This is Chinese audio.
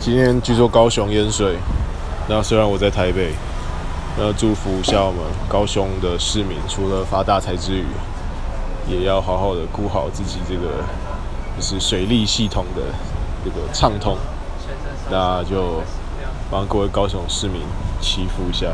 今天据说高雄淹水，那虽然我在台北，那祝福一下我们高雄的市民，除了发大财之余，也要好好的顾好自己这个就是水利系统的这个畅通，那就帮各位高雄市民祈福一下。